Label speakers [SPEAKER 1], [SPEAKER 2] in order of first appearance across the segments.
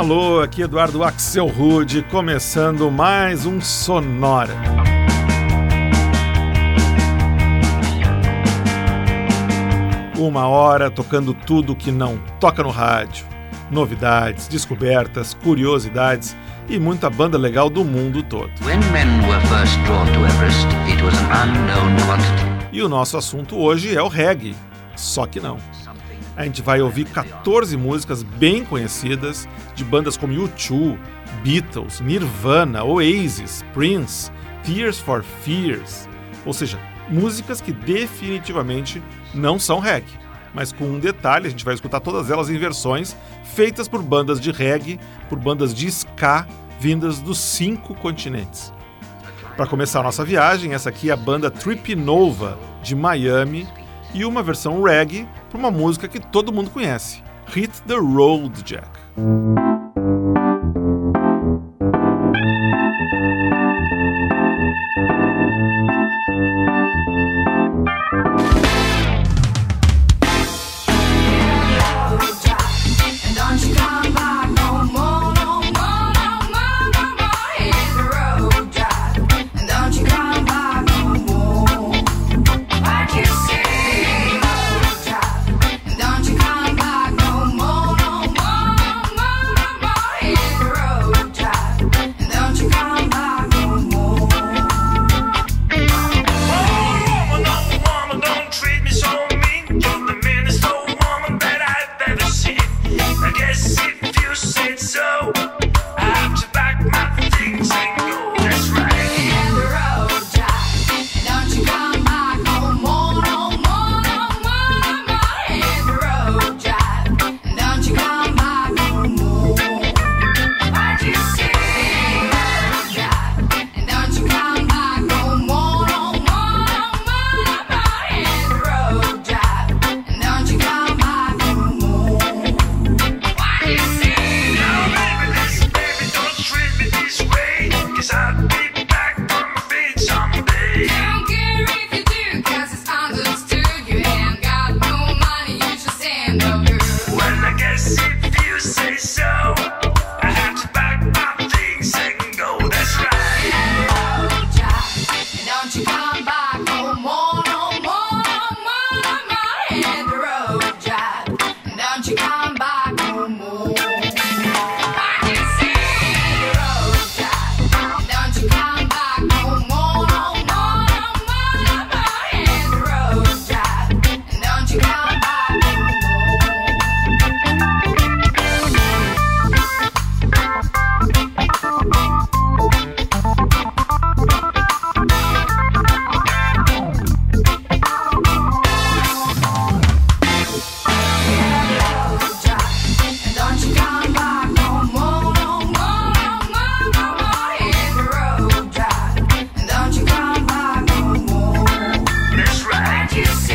[SPEAKER 1] Alô, aqui Eduardo Axel Rude, começando mais um Sonora. Uma hora tocando tudo que não toca no rádio. Novidades, descobertas, curiosidades e muita banda legal do mundo todo.
[SPEAKER 2] Everest,
[SPEAKER 1] e o nosso assunto hoje é o reggae, só que não. A gente vai ouvir 14 músicas bem conhecidas de bandas como U2, Beatles, Nirvana, Oasis, Prince, Tears for Fears, ou seja, músicas que definitivamente não são reggae. Mas com um detalhe, a gente vai escutar todas elas em versões feitas por bandas de reggae, por bandas de ska vindas dos cinco continentes. Para começar a nossa viagem, essa aqui é a banda Trip Nova de Miami e uma versão reggae para uma música que todo mundo conhece, Hit the Road Jack.
[SPEAKER 3] you see.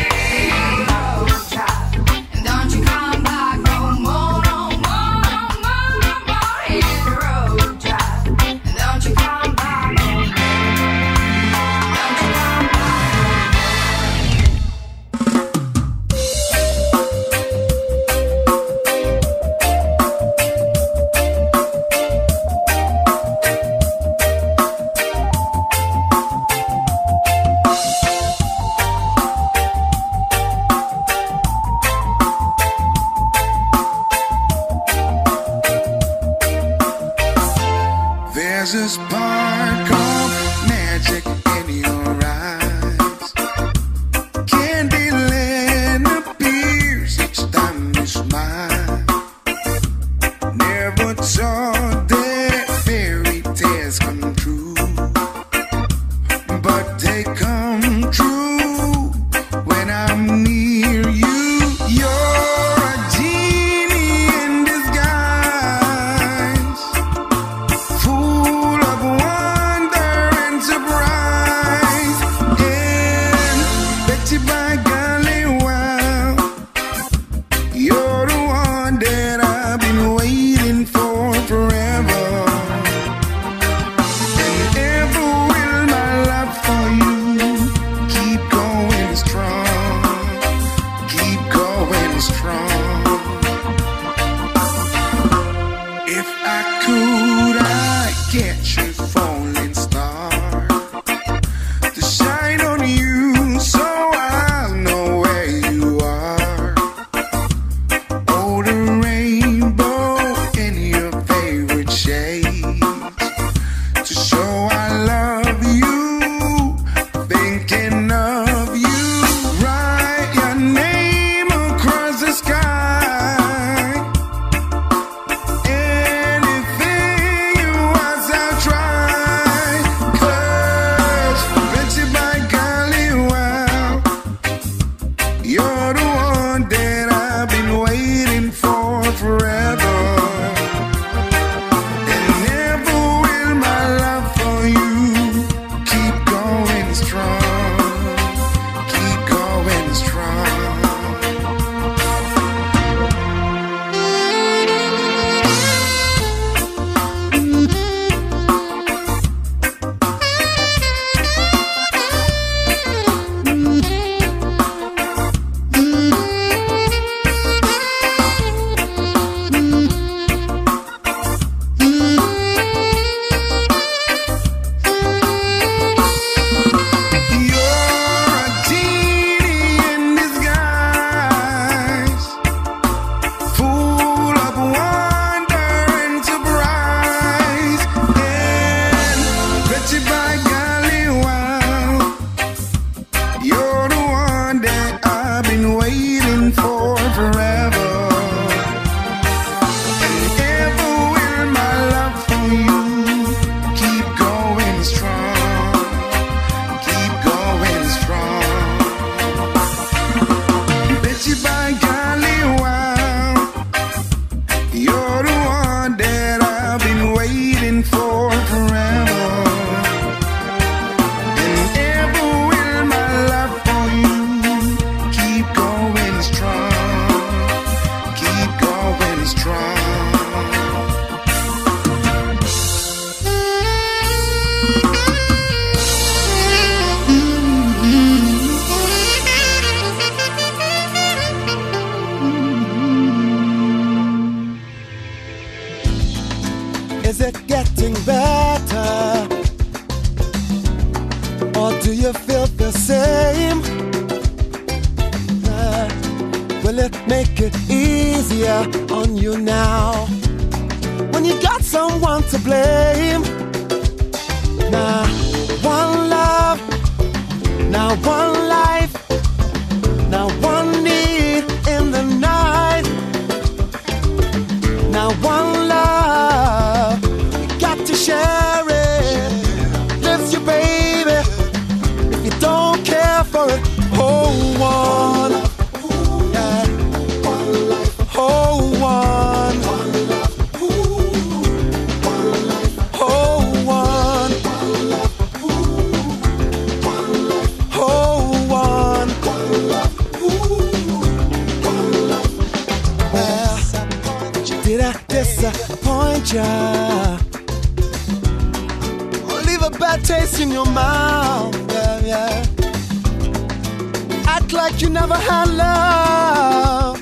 [SPEAKER 4] act like you never had love.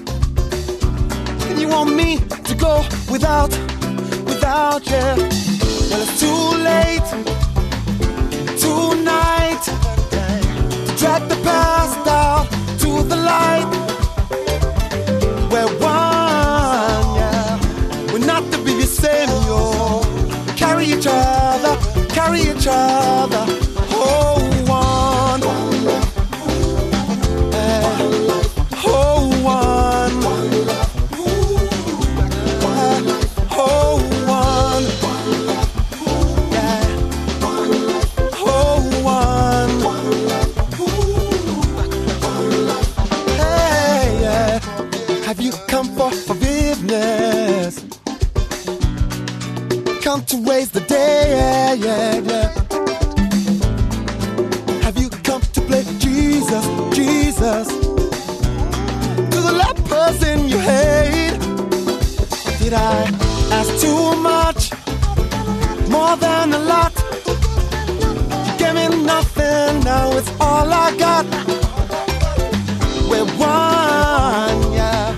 [SPEAKER 4] And you want me to go without, without you. Well, it's too late, tonight, to drag the past out to the light. We're one, yeah. We're not to be the same, yo. Carry each other, carry each other. I ask too much? More than a lot. You gave me nothing, now it's all I got. We're one, yeah.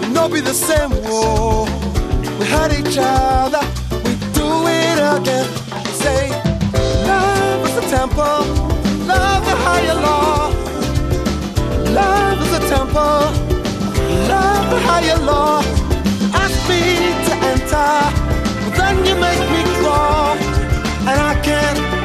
[SPEAKER 4] We'll not be the same. Whoa. We hurt each other. We do it again. Say, love is a temple. Love the higher law. Love is a temple. Love the higher law guitar. Well, then you make me claw, and I can't.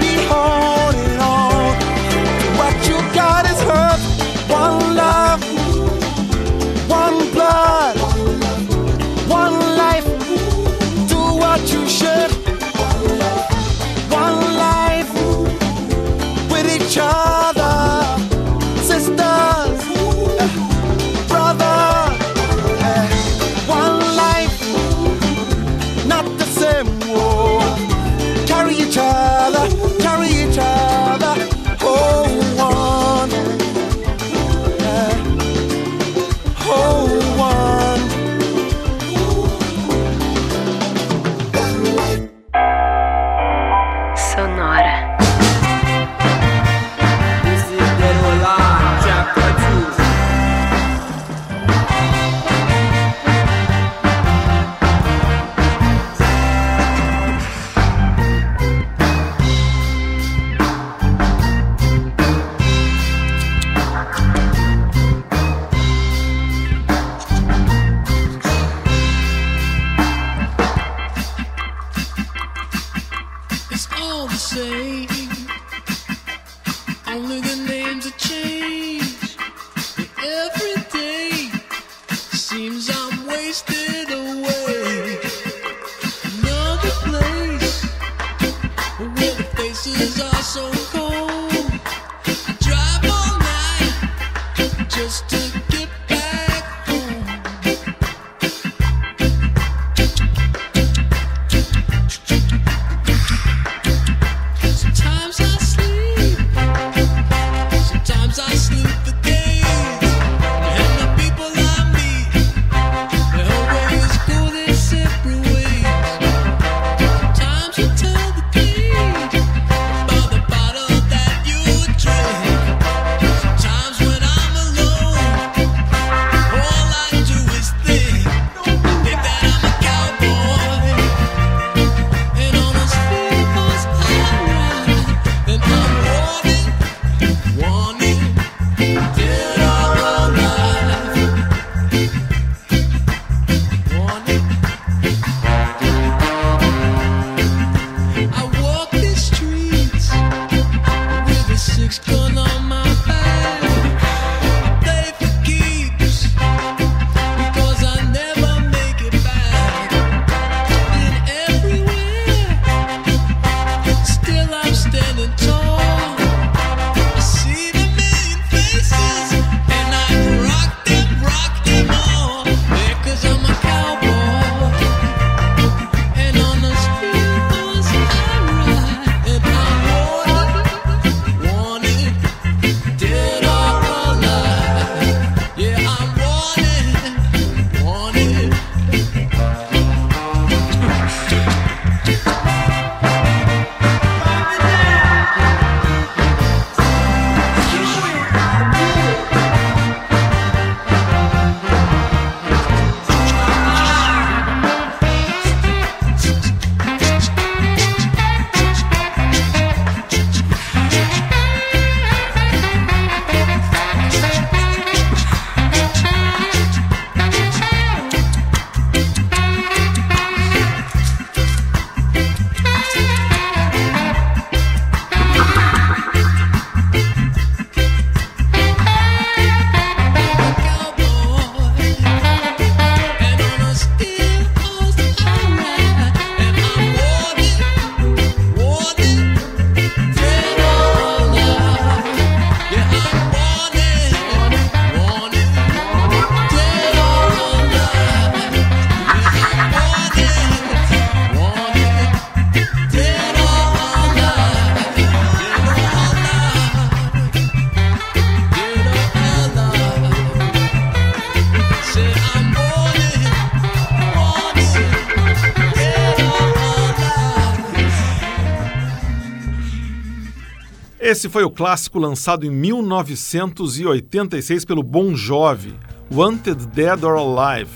[SPEAKER 1] Esse foi o clássico lançado em 1986 pelo Bon Jovi, Wanted Dead or Alive,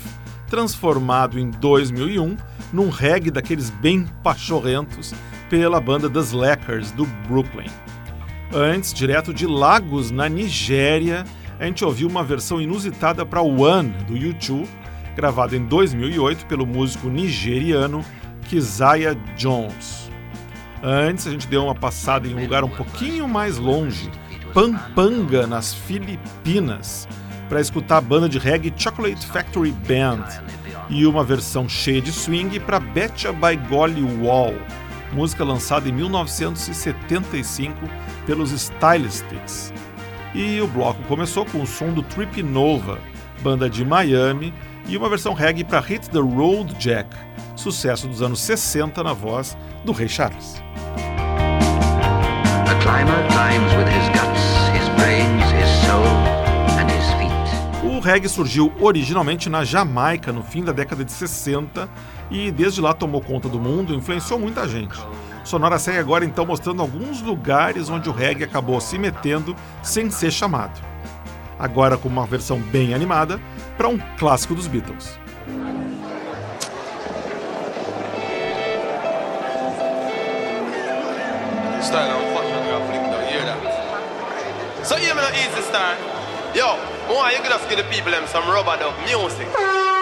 [SPEAKER 1] transformado em 2001 num reggae daqueles bem pachorrentos pela banda The Slackers do Brooklyn. Antes, direto de Lagos, na Nigéria, a gente ouviu uma versão inusitada para One do U2, gravada em 2008 pelo músico nigeriano Keziah Jones. Antes, a gente deu uma passada em um lugar um pouquinho mais longe, Pampanga, nas Filipinas, para escutar a banda de reggae Chocolate Factory Band e uma versão cheia de swing para Betcha by Golly Wall, música lançada em 1975 pelos Stylistics. E o bloco começou com o som do Trip Nova, banda de Miami, e uma versão reggae para Hit the Road Jack, sucesso dos anos 60 na voz do Rei Charles. O reggae surgiu originalmente na Jamaica no fim da década de 60 e desde lá tomou conta do mundo e influenciou muita gente. Sonora segue agora então mostrando alguns lugares onde o reggae acabou se metendo sem ser chamado. Agora com uma versão bem animada para um clássico dos Beatles.
[SPEAKER 5] So me easy start. Yo, more you just give the people them some rubber dub music.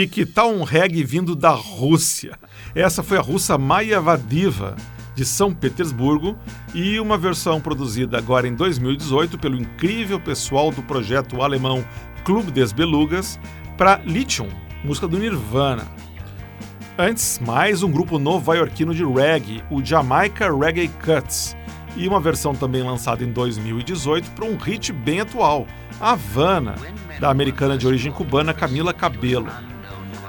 [SPEAKER 1] E que tal um reggae vindo da Rússia? Essa foi a russa Maya Vadiva, de São Petersburgo, e uma versão produzida agora em 2018 pelo incrível pessoal do projeto alemão Clube des Belugas para Lithium, música do Nirvana. Antes, mais um grupo nova-iorquino de reggae, o Jamaica Reggae Cuts, e uma versão também lançada em 2018 para um hit bem atual, Havana, da americana de origem cubana Camila Cabello.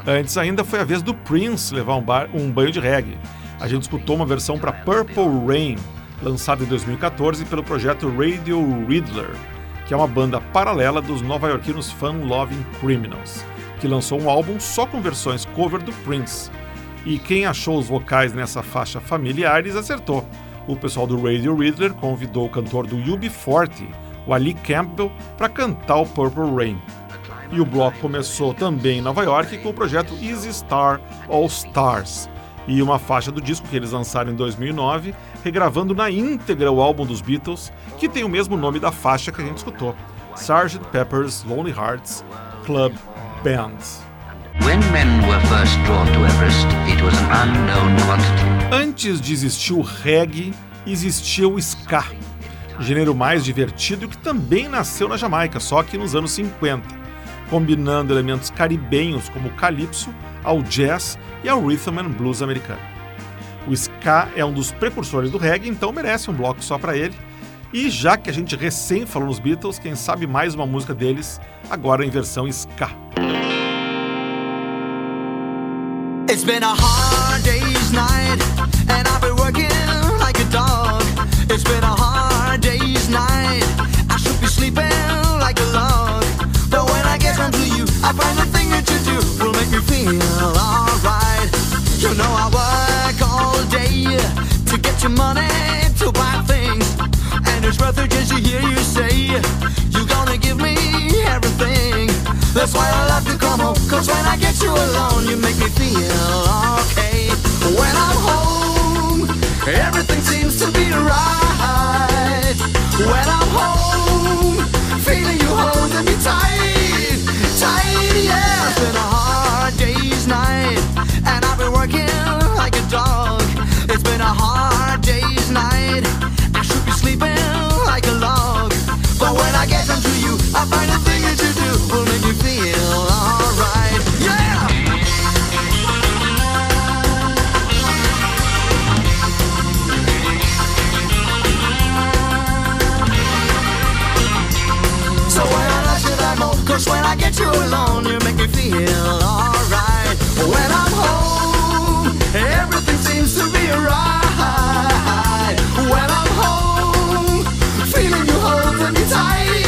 [SPEAKER 1] Antes ainda foi a vez do Prince levar um, bar, um banho de reggae. A gente escutou uma versão para Purple Rain, lançada em 2014 pelo projeto Radio Riddler, que é uma banda paralela dos nova-iorquinos Fun Loving Criminals, que lançou um álbum só com versões cover do Prince. E quem achou os vocais nessa faixa familiares acertou. O pessoal do Radio Riddler convidou o cantor do UB40, o Ali Campbell, para cantar o Purple Rain. E o bloco começou também em Nova York com o projeto Easy Star All Stars e uma faixa do disco que eles lançaram em 2009, regravando na íntegra o álbum dos Beatles, que tem o mesmo nome da faixa que a gente escutou, Sgt. Pepper's Lonely Hearts Club Band. Antes de existir o reggae, existia o ska, gênero mais divertido que também nasceu na Jamaica, só que nos anos 50 combinando elementos caribenhos como o calypso ao jazz e ao rhythm and blues americano. O ska é um dos precursores do reggae, então merece um bloco só para ele. E já que a gente recém falou nos Beatles, quem sabe mais uma música deles, agora em versão ska.
[SPEAKER 6] It's been a hard day's night and I've been working like a dog. It's been a hard day's night. I should be sleeping like a log. I home to you, I find the thing that you do will make me feel alright. You know I work all day to get your money to buy things, and it's worth it just to hear you say you're gonna give me everything. That's why I love to come home, cause when I get you alone, you make me feel okay. When I'm home, everything seems to be right. When I'm home, feeling you holding me tight, It's been a hard day's night, and I've been working like a dog. It's been a hard day's night. I should be sleeping like a log, but when I get you, I find time.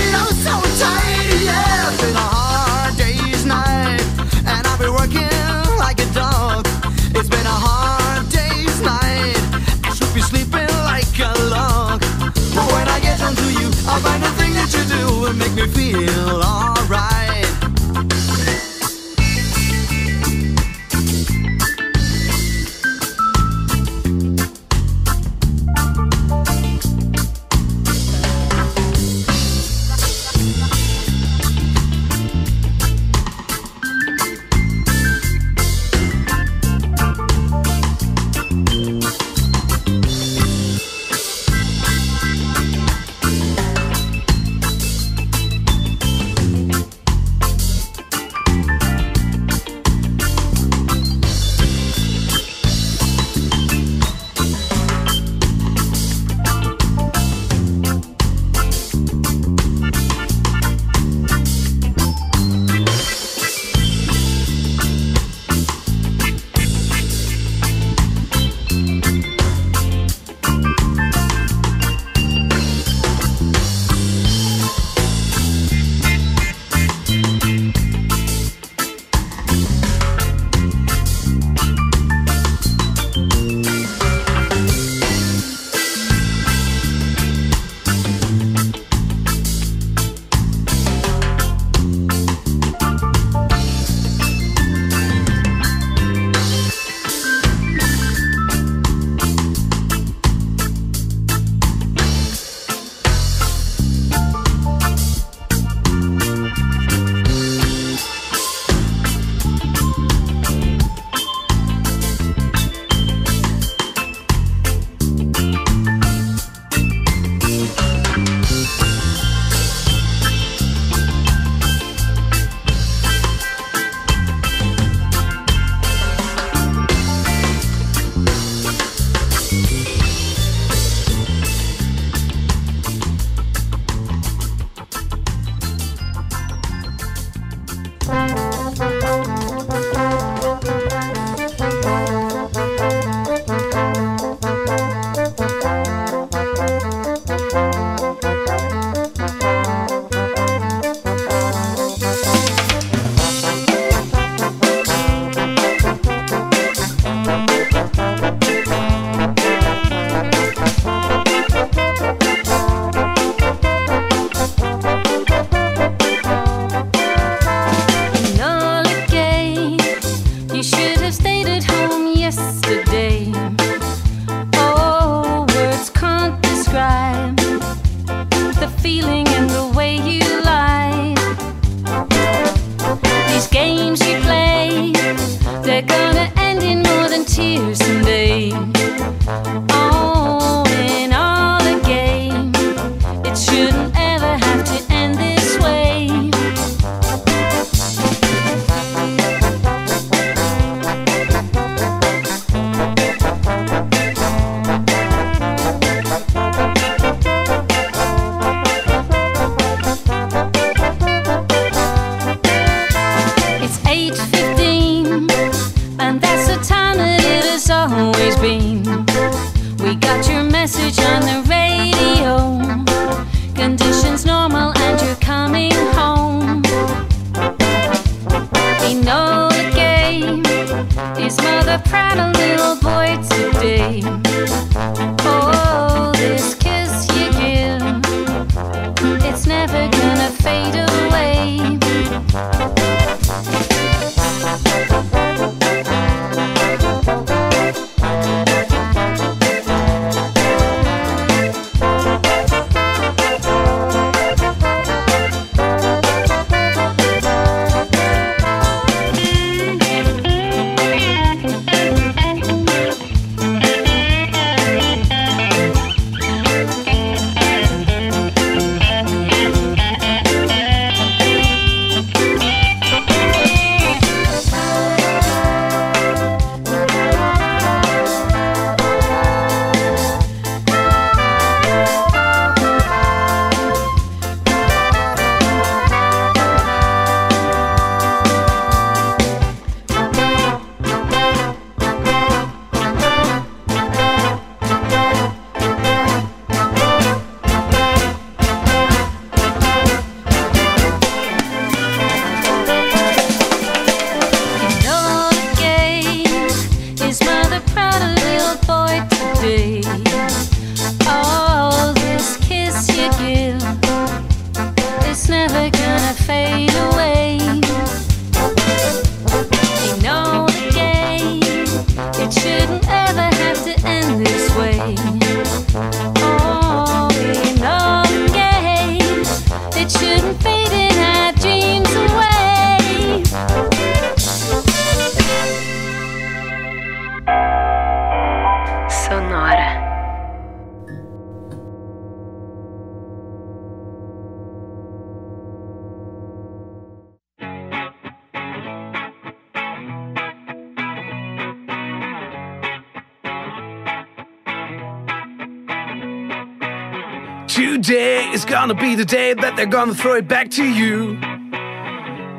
[SPEAKER 7] Gonna be the day that they're gonna throw it back to you.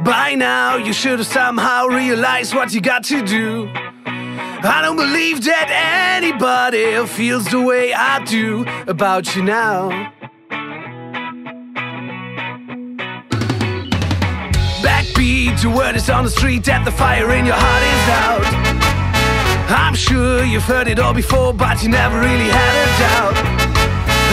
[SPEAKER 7] By now, you should have somehow realized what you got to do. I don't believe that anybody feels the way I do about you now. Backbeat, the word is on the street that the fire in your heart is out. I'm sure you've heard it all before, but you never really had a doubt.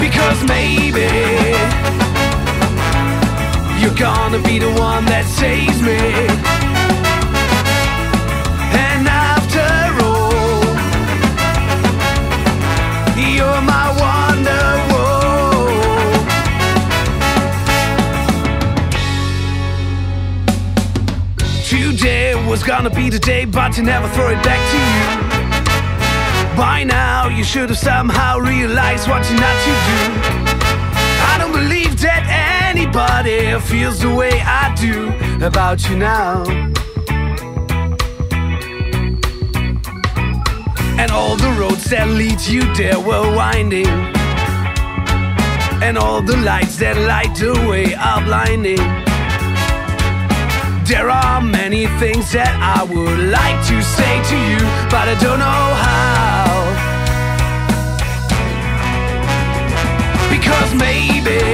[SPEAKER 7] Because maybe you're gonna be the one that saves me. And after all, you're my wonderwall. Today was gonna be the day, but you never throw it back to you. By now, you should have somehow realized what you're not to do. I don't believe that anybody feels the way I do about you now. And all the roads that lead you there were winding. And all the lights that light the way are blinding. There are many things that I would like to say to you, but I don't know how. Because maybe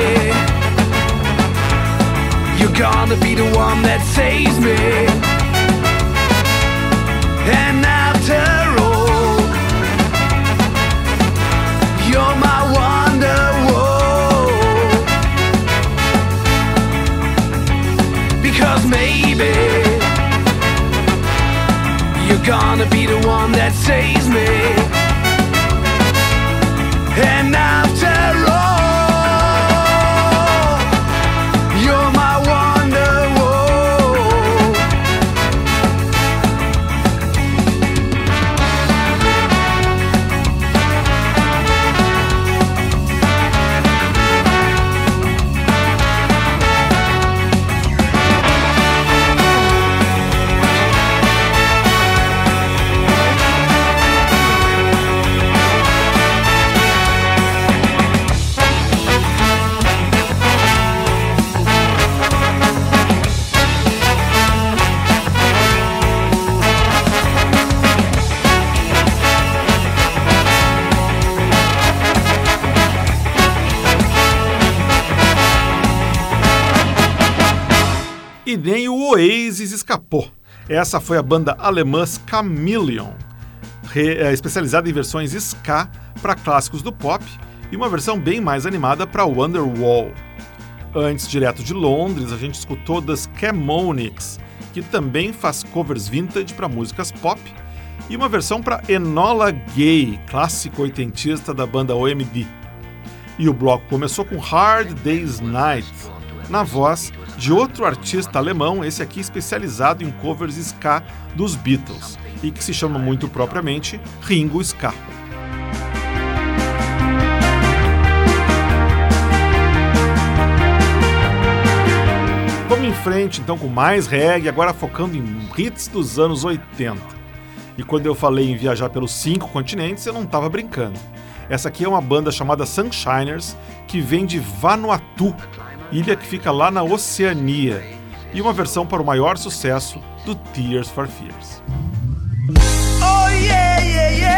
[SPEAKER 7] you're gonna be the one that saves me. And after all, you're my wonder. Because maybe you're gonna be the one that saves me. And after
[SPEAKER 1] Essa foi a banda alemã Chameleon, é, especializada em versões ska para clássicos do pop e uma versão bem mais animada para Wonderwall. Antes, direto de Londres, a gente escutou The Scamonics, que também faz covers vintage para músicas pop, e uma versão para Enola Gay, clássico oitentista da banda OMD. E o bloco começou com Hard Day's Night, na voz de outro artista alemão, esse aqui especializado em covers ska dos Beatles, e que se chama muito propriamente Ringo Ska. Vamos em frente então com mais reggae, agora focando em hits dos anos 80. E quando eu falei em viajar pelos cinco continentes, eu não estava brincando. Essa aqui é uma banda chamada Sunshiners, que vem de Vanuatu, ilha que fica lá na Oceania, e uma versão para o maior sucesso do Tears for Fears.
[SPEAKER 8] Oh yeah, yeah, yeah.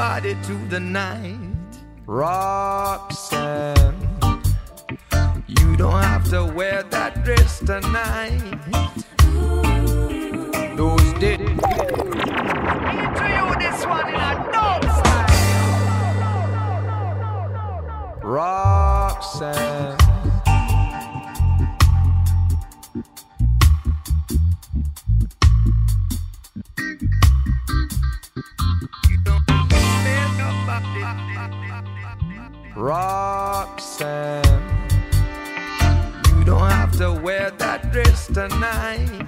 [SPEAKER 9] body to the night. Roxanne, you don't have to wear that dress tonight. Those did. Into you this one in a dope style. Roxanne. the.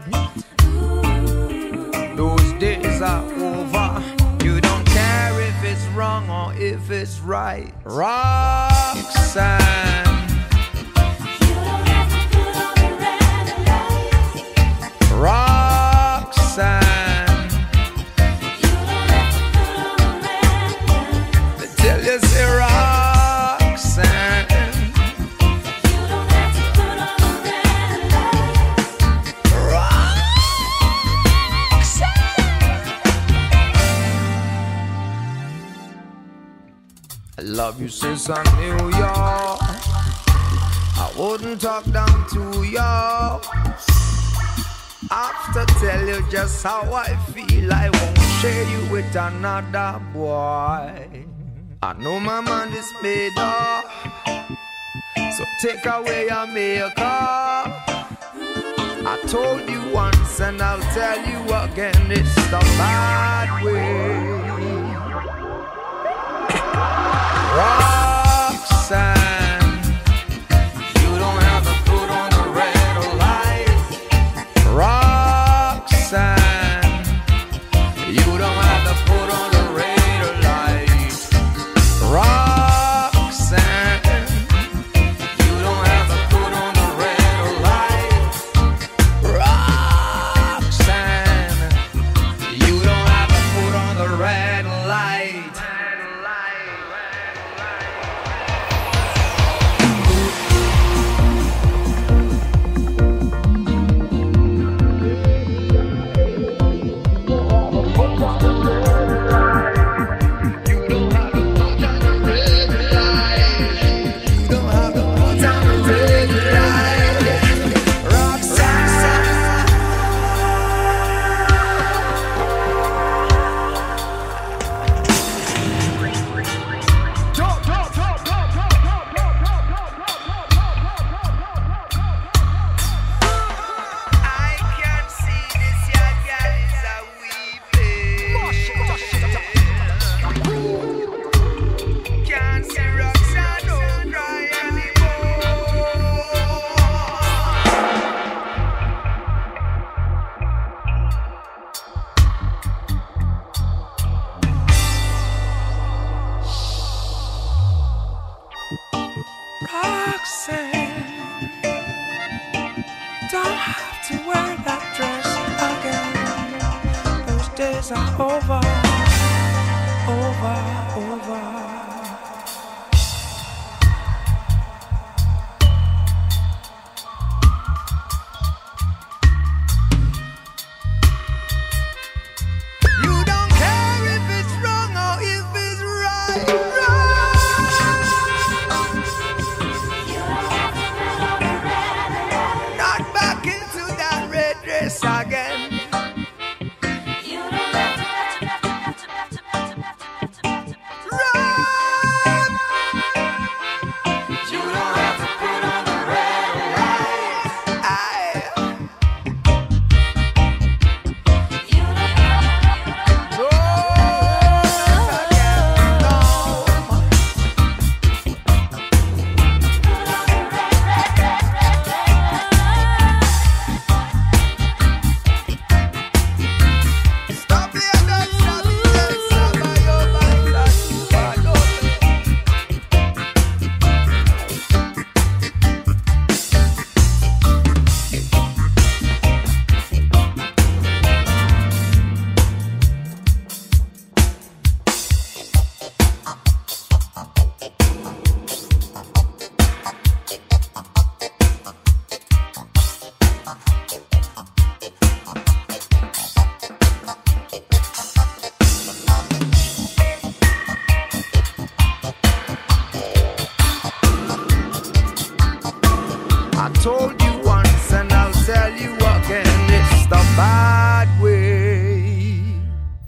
[SPEAKER 9] Those days are over. You don't care if it's wrong or if it's right. Rock side. Love you since I knew ya. I wouldn't talk down to ya. After tell you just how I feel, I won't share you with another boy. I know my mind is made up, so take away your makeup. I told you once and I'll tell you again, it's the bad way. Wow.
[SPEAKER 10] to wear that dress again. Those days are over, over, over.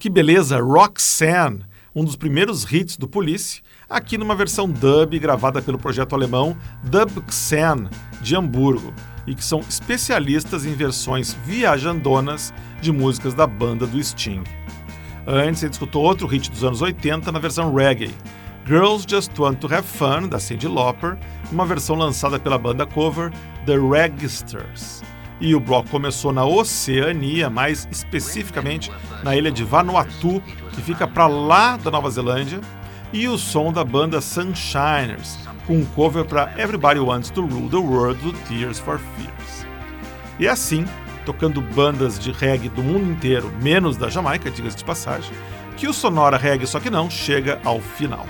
[SPEAKER 1] Que beleza, Roxanne, um dos primeiros hits do Police, aqui numa versão dub gravada pelo projeto alemão Dubxan, de Hamburgo, e que são especialistas em versões viajandonas de músicas da banda do Sting. Antes, ele escutou outro hit dos anos 80 na versão reggae, Girls Just Want to Have Fun, da Cyndi Lauper, uma versão lançada pela banda cover The Registers. E o bloco começou na Oceania, mais especificamente na ilha de Vanuatu, que fica para lá da Nova Zelândia, e o som da banda Sunshiners, com um cover para Everybody Wants to Rule the World do Tears for Fears. E assim, tocando bandas de reggae do mundo inteiro, menos da Jamaica, diga-se de passagem, que o Sonora Reggae Só Que Não chega ao final.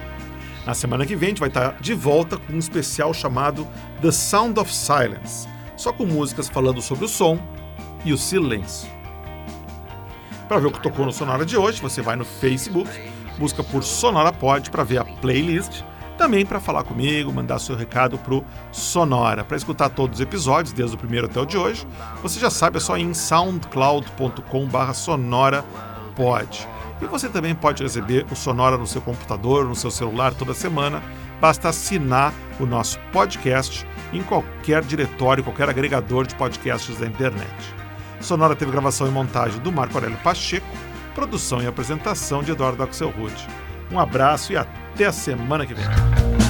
[SPEAKER 1] Na semana que vem a gente vai estar de volta com um especial chamado The Sound of Silence, só com músicas falando sobre o som e o silêncio. Para ver o que tocou no Sonora de hoje, você vai no Facebook, busca por Sonora Pod para ver a playlist, também para falar comigo, mandar seu recado pro Sonora. Para escutar todos os episódios, desde o primeiro até o de hoje, você já sabe, é só em soundcloud.com/sonorapod. E você também pode receber o Sonora no seu computador, no seu celular toda semana. Basta assinar o nosso podcast em qualquer diretório, qualquer agregador de podcasts da internet. Sonora teve gravação e montagem do Marco Aurélio Pacheco, produção e apresentação de Eduardo Axel Rude. Um abraço e até a semana que vem.